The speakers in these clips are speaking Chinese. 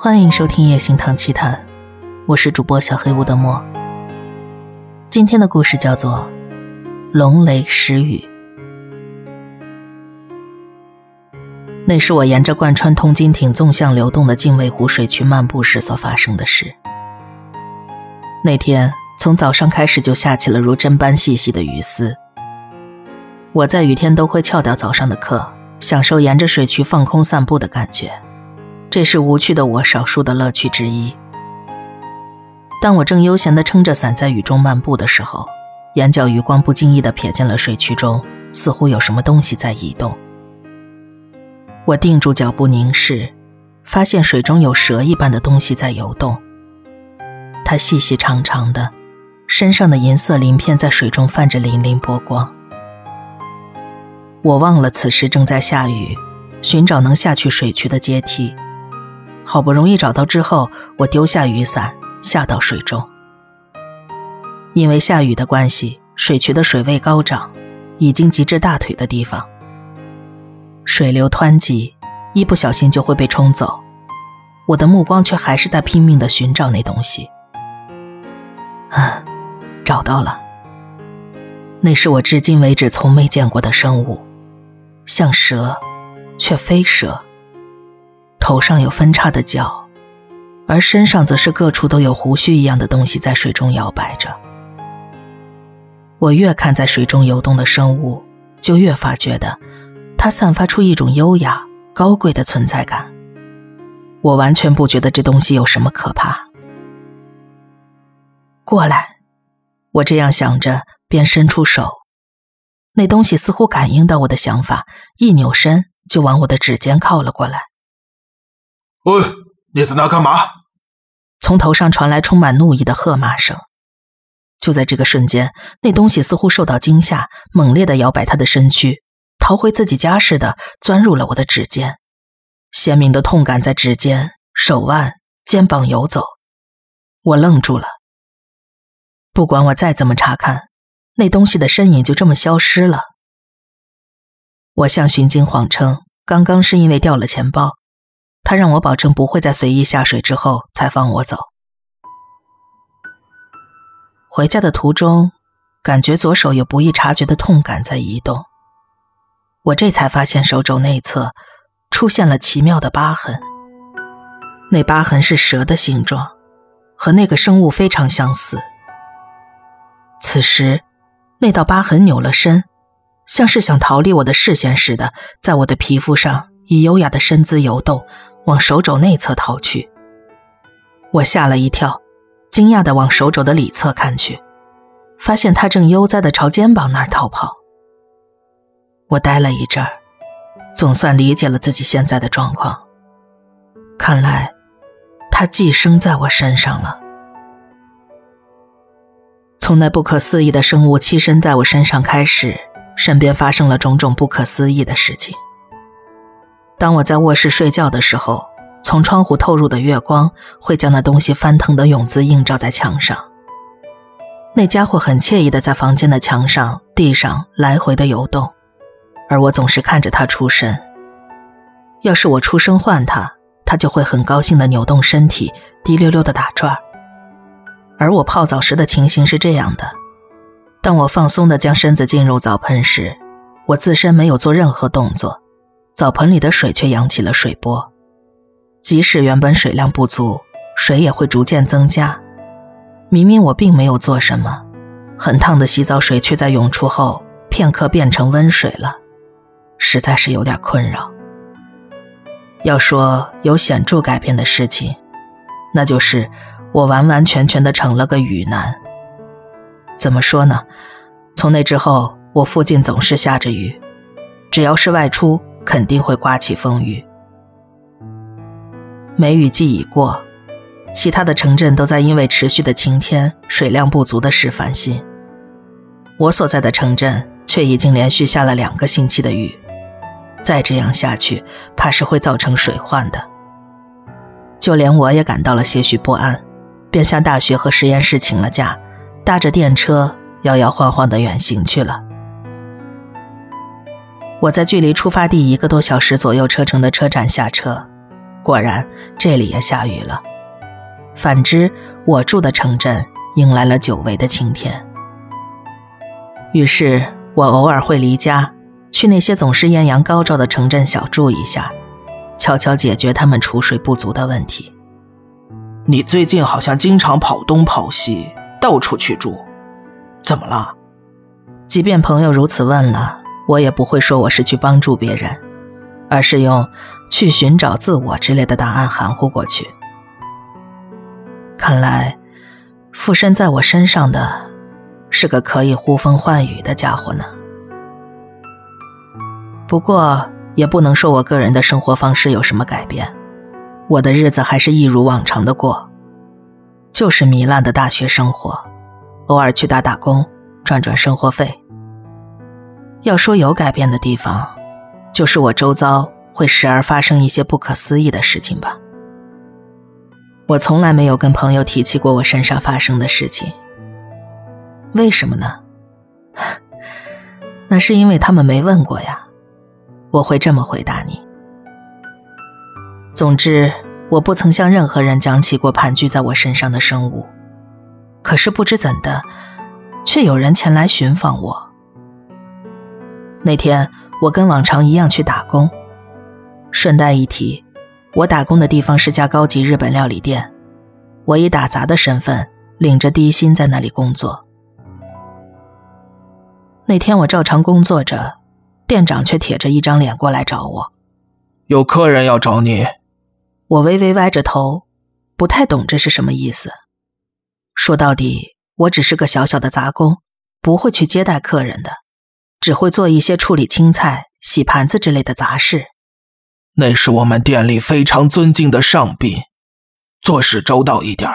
欢迎收听《夜行堂奇谈》，我是主播小黑屋的墨。今天的故事叫做《龙雷时雨》，那是我沿着贯穿通金町纵向流动的泾渭湖水渠漫步时所发生的事。那天从早上开始就下起了如针般细细的雨丝。我在雨天都会翘掉早上的课，享受沿着水渠放空散步的感觉。这是无趣的我少数的乐趣之一。当我正悠闲地撑着伞在雨中漫步的时候，眼角余光不经意地瞥见了水渠中，似乎有什么东西在移动。我定住脚步凝视，发现水中有蛇一般的东西在游动。它细细长长的，身上的银色鳞片在水中泛着粼粼波光。我忘了此时正在下雨，寻找能下去水渠的阶梯。好不容易找到之后，我丢下雨伞，下到水中。因为下雨的关系，水渠的水位高涨，已经及至大腿的地方。水流湍急，一不小心就会被冲走。我的目光却还是在拼命的寻找那东西。啊，找到了！那是我至今为止从没见过的生物，像蛇，却非蛇。头上有分叉的角，而身上则是各处都有胡须一样的东西在水中摇摆着。我越看在水中游动的生物，就越发觉得它散发出一种优雅、高贵的存在感。我完全不觉得这东西有什么可怕。过来，我这样想着，便伸出手。那东西似乎感应到我的想法，一扭身就往我的指尖靠了过来。喂，你在那干嘛？从头上传来充满怒意的喝骂声。就在这个瞬间，那东西似乎受到惊吓，猛烈的摇摆它的身躯，逃回自己家似的钻入了我的指尖。鲜明的痛感在指尖、手腕、肩膀游走。我愣住了。不管我再怎么查看，那东西的身影就这么消失了。我向巡警谎称，刚刚是因为掉了钱包。他让我保证不会再随意下水之后才放我走。回家的途中，感觉左手有不易察觉的痛感在移动。我这才发现手肘内侧出现了奇妙的疤痕。那疤痕是蛇的形状，和那个生物非常相似。此时，那道疤痕扭了身，像是想逃离我的视线似的，在我的皮肤上以优雅的身姿游动。往手肘内侧逃去，我吓了一跳，惊讶地往手肘的里侧看去，发现他正悠哉地朝肩膀那儿逃跑。我呆了一阵儿，总算理解了自己现在的状况。看来，他寄生在我身上了。从那不可思议的生物栖身在我身上开始，身边发生了种种不可思议的事情。当我在卧室睡觉的时候，从窗户透入的月光会将那东西翻腾的影子映照在墙上。那家伙很惬意的在房间的墙上、地上来回的游动，而我总是看着他出神。要是我出声唤他，他就会很高兴的扭动身体，滴溜溜的打转。而我泡澡时的情形是这样的：当我放松的将身子进入澡盆时，我自身没有做任何动作。澡盆里的水却扬起了水波，即使原本水量不足，水也会逐渐增加。明明我并没有做什么，很烫的洗澡水却在涌出后片刻变成温水了，实在是有点困扰。要说有显著改变的事情，那就是我完完全全的成了个雨男。怎么说呢？从那之后，我附近总是下着雨，只要是外出。肯定会刮起风雨。梅雨季已过，其他的城镇都在因为持续的晴天、水量不足的事烦心。我所在的城镇却已经连续下了两个星期的雨，再这样下去，怕是会造成水患的。就连我也感到了些许不安，便向大学和实验室请了假，搭着电车摇摇晃晃的远行去了。我在距离出发地一个多小时左右车程的车站下车，果然这里也下雨了。反之，我住的城镇迎来了久违的晴天。于是我偶尔会离家，去那些总是艳阳高照的城镇小住一下，悄悄解决他们储水不足的问题。你最近好像经常跑东跑西，到处去住，怎么了？即便朋友如此问了，我也不会说我是去帮助别人，而是用“去寻找自我”之类的答案含糊过去。看来，附身在我身上的。是个可以呼风唤雨的家伙呢。不过，也不能说我个人的生活方式有什么改变，我的日子还是一如往常的过，就是糜烂的大学生活，偶尔去打打工，赚赚生活费。要说有改变的地方，就是我周遭会时而发生一些不可思议的事情吧。我从来没有跟朋友提起过我身上发生的事情。为什么呢？那是因为他们没问过呀。我会这么回答你。总之，我不曾向任何人讲起过盘踞在我身上的生物。可是不知怎的，却有人前来寻访我。那天，我跟往常一样去打工。顺带一提，我打工的地方是家高级日本料理店，我以打杂的身份领着低薪在那里工作。那天我照常工作着，店长却铁着一张脸过来找我。有客人要找你。我微微歪着头，不太懂这是什么意思。说到底，我只是个小小的杂工，不会去接待客人的，只会做一些处理青菜、洗盘子之类的杂事。那是我们店里非常尊敬的上宾，做事周到一点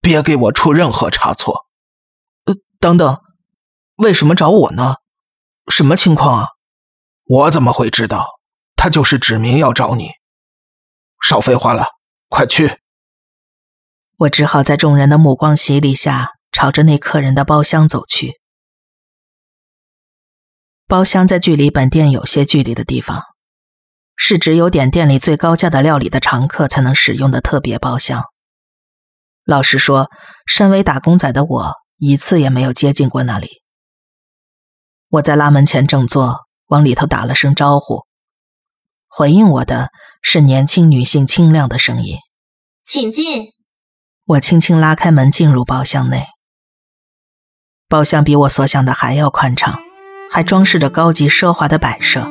别给我出任何差错。呃，等等。为什么找我呢？什么情况啊？我怎么会知道？他就是指明要找你。少废话了，快去！我只好在众人的目光洗礼下，朝着那客人的包厢走去。包厢在距离本店有些距离的地方，是只有点店里最高价的料理的常客才能使用的特别包厢。老实说，身为打工仔的我，一次也没有接近过那里。我在拉门前正坐，往里头打了声招呼，回应我的是年轻女性清亮的声音：“请进。”我轻轻拉开门，进入包厢内。包厢比我所想的还要宽敞，还装饰着高级奢华的摆设。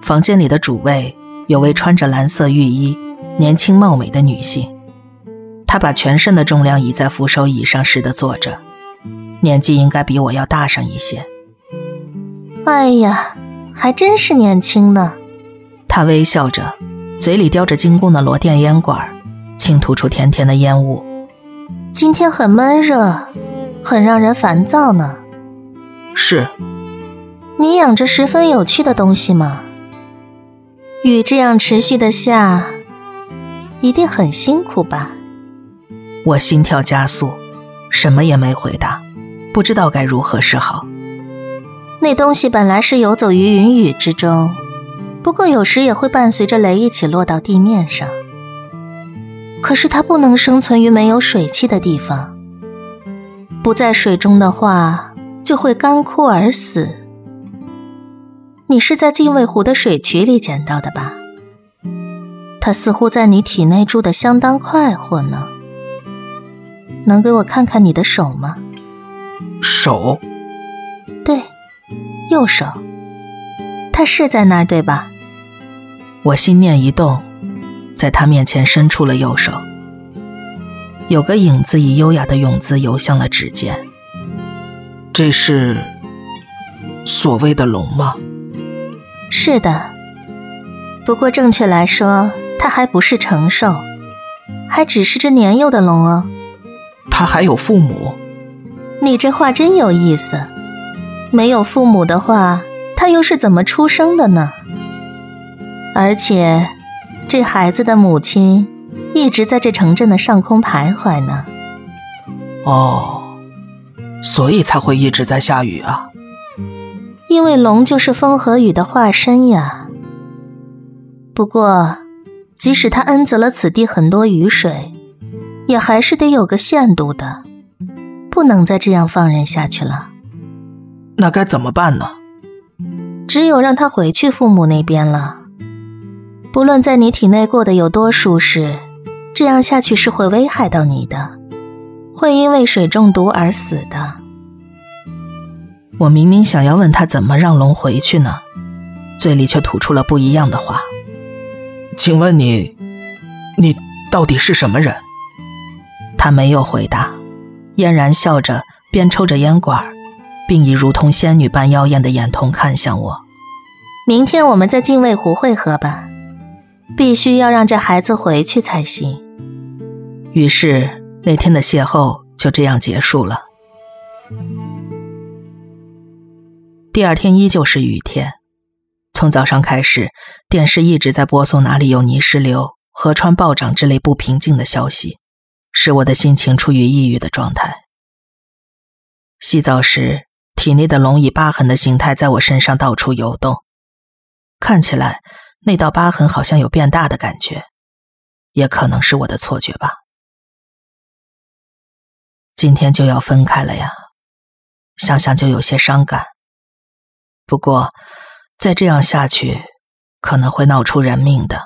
房间里的主位有位穿着蓝色浴衣、年轻貌美的女性，她把全身的重量倚在扶手椅上似的坐着。年纪应该比我要大上一些。哎呀，还真是年轻呢。她微笑着，嘴里叼着精工的罗甸烟管，轻吐出甜甜的烟雾。今天很闷热，很让人烦躁呢。是。你养着十分有趣的东西吗？雨这样持续的下，一定很辛苦吧？我心跳加速，什么也没回答。不知道该如何是好。那东西本来是游走于云雨之中，不过有时也会伴随着雷一起落到地面上。可是它不能生存于没有水汽的地方，不在水中的话就会干枯而死。你是在镜卫湖的水渠里捡到的吧？它似乎在你体内住的相当快活呢。能给我看看你的手吗？手，对，右手，他是在那儿，对吧？我心念一动，在他面前伸出了右手，有个影子以优雅的泳姿游向了指尖。这是所谓的龙吗？是的，不过正确来说，它还不是成兽，还只是只年幼的龙哦。它还有父母。你这话真有意思。没有父母的话，它又是怎么出生的呢？而且，这孩子的母亲一直在这城镇的上空徘徊呢。哦，所以才会一直在下雨啊。因为龙就是风和雨的化身呀。不过，即使他恩泽了此地很多雨水，也还是得有个限度的，不能再这样放任下去了。那该怎么办呢？只有让他回去父母那边了。不论在你体内过得有多舒适，这样下去是会危害到你的，会因为水中毒而死的。我明明想要问他怎么让龙回去呢，嘴里却吐出了不一样的话。请问你，你到底是什么人？他没有回答，嫣然笑着，边抽着烟管，并以如同仙女般妖艳的眼瞳看向我。明天我们在镜卫湖会合吧，必须要让这孩子回去才行。于是那天的邂逅就这样结束了。第二天依旧是雨天。从早上开始，电视一直在播送哪里有泥石流、河川暴涨之类不平静的消息，使我的心情处于抑郁的状态。洗澡时，体内的龙以疤痕的形态在我身上到处游动，看起来那道疤痕好像有变大的感觉，也可能是我的错觉吧。今天就要分开了呀，想想就有些伤感。不过。再这样下去，可能会闹出人命的。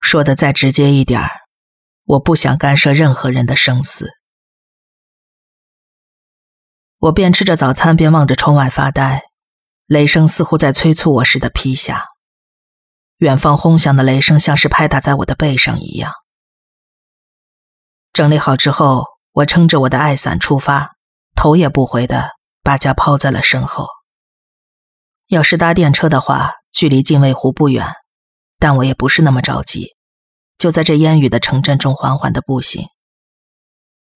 说的再直接一点儿，我不想干涉任何人的生死。我边吃着早餐边望着窗外发呆，雷声似乎在催促我似的劈下。远方轰响的雷声像是拍打在我的背上一样。整理好之后，我撑着我的爱伞出发，头也不回的把家抛在了身后。要是搭电车的话，距离镜卫湖不远，但我也不是那么着急，就在这烟雨的城镇中缓缓的步行。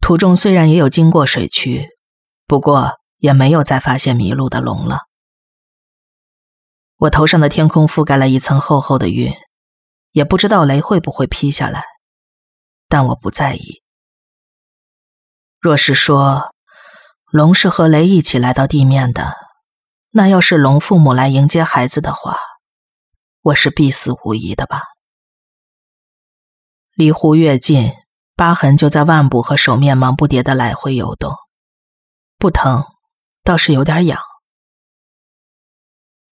途中虽然也有经过水渠，不过也没有再发现迷路的龙了。我头上的天空覆盖了一层厚厚的云，也不知道雷会不会劈下来，但我不在意。若是说龙是和雷一起来到地面的。那要是龙父母来迎接孩子的话，我是必死无疑的吧？离湖越近，疤痕就在腕部和手面忙不迭的来回游动，不疼，倒是有点痒。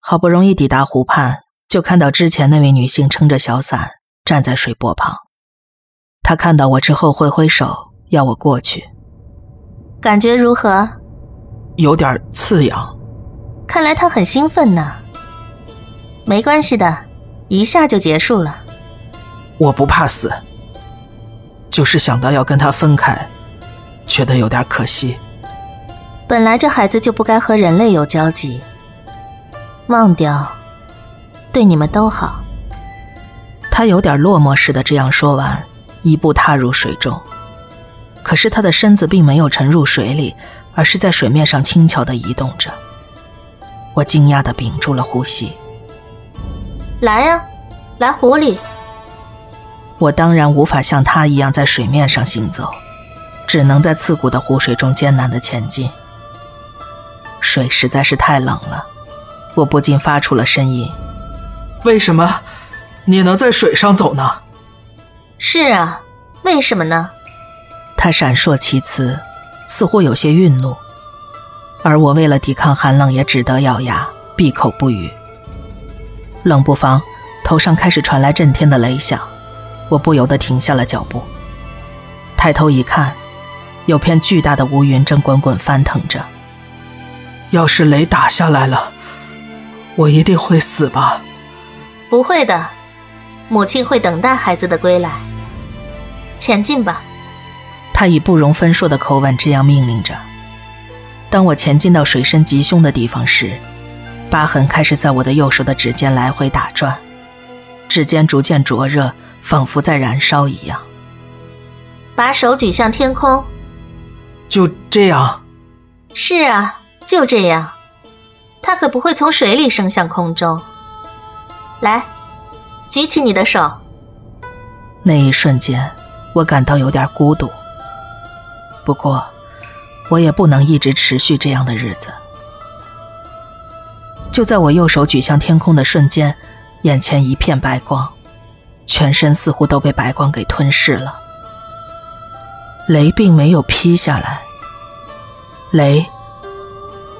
好不容易抵达湖畔，就看到之前那位女性撑着小伞站在水波旁。她看到我之后挥挥手，要我过去。感觉如何？有点刺痒。看来他很兴奋呢。没关系的，一下就结束了。我不怕死，就是想到要跟他分开，觉得有点可惜。本来这孩子就不该和人类有交集，忘掉，对你们都好。他有点落寞似的这样说完，一步踏入水中。可是他的身子并没有沉入水里，而是在水面上轻巧的移动着。我惊讶的屏住了呼吸。来呀，来湖里。我当然无法像他一样在水面上行走，只能在刺骨的湖水中艰难的前进。水实在是太冷了，我不禁发出了呻吟。为什么你能在水上走呢？是啊，为什么呢？他闪烁其词，似乎有些愠怒。而我为了抵抗寒冷，也只得咬牙闭口不语。冷不防，头上开始传来震天的雷响，我不由得停下了脚步。抬头一看，有片巨大的乌云正滚滚翻腾着。要是雷打下来了，我一定会死吧？不会的，母亲会等待孩子的归来。前进吧。他以不容分说的口吻这样命令着。当我前进到水深极凶的地方时，疤痕开始在我的右手的指尖来回打转，指尖逐渐灼热，仿佛在燃烧一样。把手举向天空，就这样。是啊，就这样。它可不会从水里升向空中。来，举起你的手。那一瞬间，我感到有点孤独。不过。我也不能一直持续这样的日子。就在我右手举向天空的瞬间，眼前一片白光，全身似乎都被白光给吞噬了。雷并没有劈下来，雷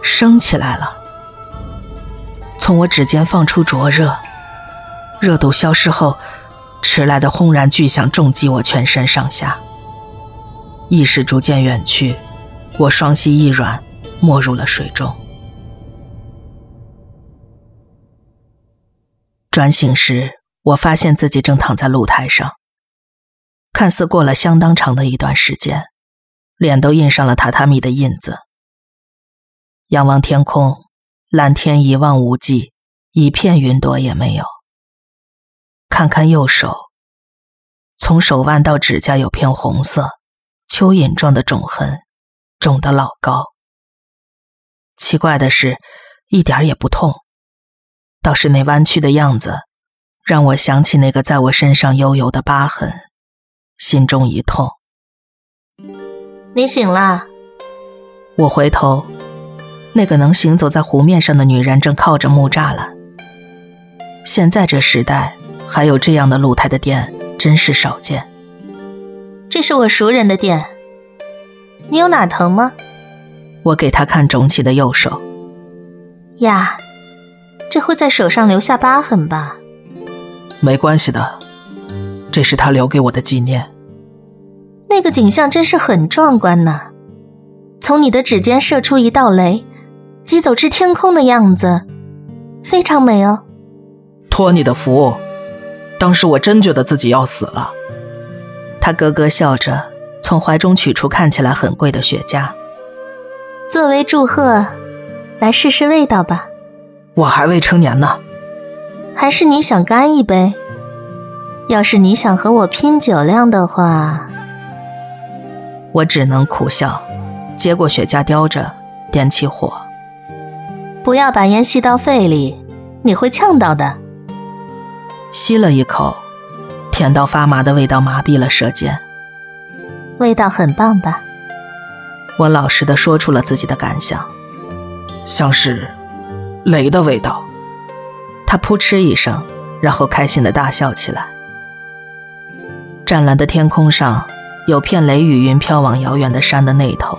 升起来了，从我指尖放出灼热，热度消失后，迟来的轰然巨响重击我全身上下，意识逐渐远去，我双膝一软，没入了水中。转醒时，我发现自己正躺在露台上。看似过了相当长的一段时间，脸都印上了榻榻米的印子。仰望天空，蓝天一望无际，一片云朵也没有。看看右手，从手腕到指甲有片红色蚯蚓状的肿痕，肿得老高。奇怪的是，一点也不痛，倒是那弯曲的样子，让我想起那个在我身上悠游的疤痕。心中一痛。你醒了。我回头，那个能行走在湖面上的女人正靠着木栅栏。现在这时代，还有这样的露台的店，真是少见。这是我熟人的店。你有哪疼吗？我给他看肿起的右手。呀，这会在手上留下疤痕吧？没关系的。这是他留给我的纪念。那个景象真是很壮观呢，从你的指尖射出一道雷，击走至天空的样子，非常美哦。托你的福，当时我真觉得自己要死了。他咯咯笑着，从怀中取出看起来很贵的雪茄。作为祝贺，来试试味道吧。我还未成年呢。还是你想干一杯？要是你想和我拼酒量的话，我只能苦笑，接过雪茄叼着，点起火。不要把烟吸到肺里，你会呛到的。吸了一口，甜到发麻的味道麻痹了舌尖。味道很棒吧？我老实的说出了自己的感想，像是雷的味道。他扑哧一声，然后开心的大笑起来。湛蓝的天空上，有片雷雨云飘往遥远的山的那头。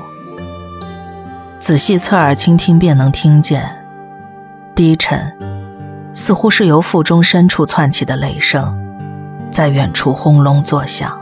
仔细侧耳倾听，便能听见，低沉，似乎是由腹中深处窜起的雷声，在远处轰隆作响。